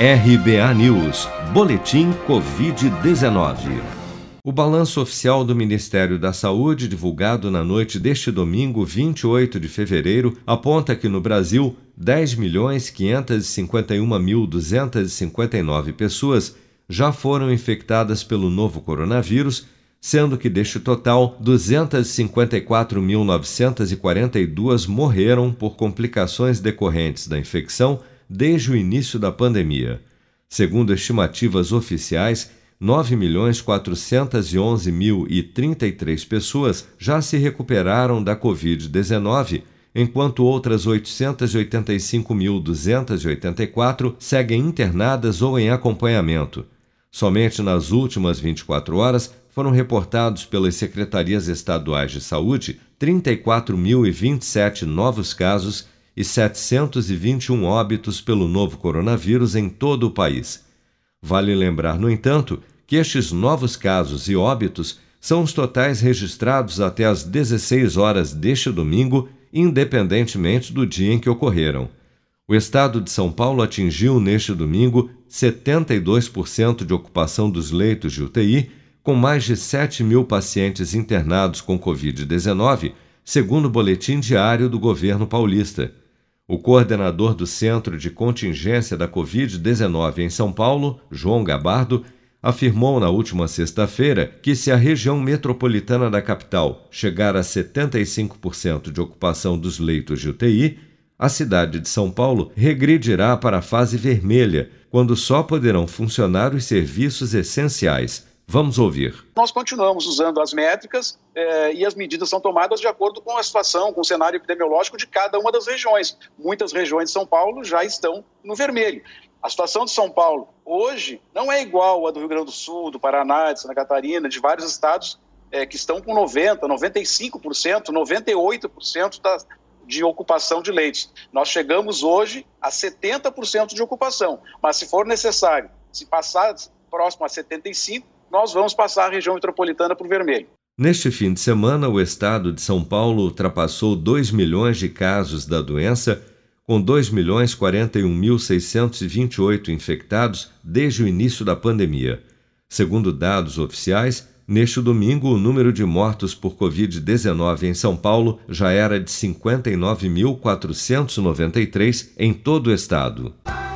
RBA News, Boletim Covid-19. O balanço oficial do Ministério da Saúde, divulgado na noite deste domingo, 28 de fevereiro, aponta que no Brasil, 10.551.259 pessoas já foram infectadas pelo novo coronavírus, sendo que deste total, 254.942 morreram por complicações decorrentes da infecção desde o início da pandemia. Segundo estimativas oficiais, 9.411.033 pessoas já se recuperaram da Covid-19, enquanto outras 885.284 seguem internadas ou em acompanhamento. Somente nas últimas 24 horas foram reportados pelas secretarias estaduais de saúde 34.027 novos casos e 721 óbitos pelo novo coronavírus em todo o país. Vale lembrar, no entanto, que estes novos casos e óbitos são os totais registrados até às 16 horas deste domingo, independentemente do dia em que ocorreram. O estado de São Paulo atingiu neste domingo 72% de ocupação dos leitos de UTI, com mais de 7 mil pacientes internados com Covid-19, segundo o boletim diário do governo paulista. O coordenador do Centro de Contingência da Covid-19 em São Paulo, João Gabardo, afirmou na última sexta-feira que, se a região metropolitana da capital chegar a 75% de ocupação dos leitos de UTI, a cidade de São Paulo regredirá para a fase vermelha, quando só poderão funcionar os serviços essenciais Vamos ouvir. Nós continuamos usando as métricas eh, e as medidas são tomadas de acordo com a situação, com o cenário epidemiológico de cada uma das regiões. Muitas regiões de São Paulo já estão no vermelho. A situação de São Paulo hoje não é igual à do Rio Grande do Sul, do Paraná, de Santa Catarina, de vários estados eh, que estão com 90%, 95%, 98% da, de ocupação de leitos. Nós chegamos hoje a 70% de ocupação, mas se for necessário, se passar próximo a 75%, nós vamos passar a região metropolitana para o vermelho. Neste fim de semana, o estado de São Paulo ultrapassou 2 milhões de casos da doença, com 2.041.628 infectados desde o início da pandemia. Segundo dados oficiais, neste domingo o número de mortos por Covid-19 em São Paulo já era de 59.493 em todo o estado.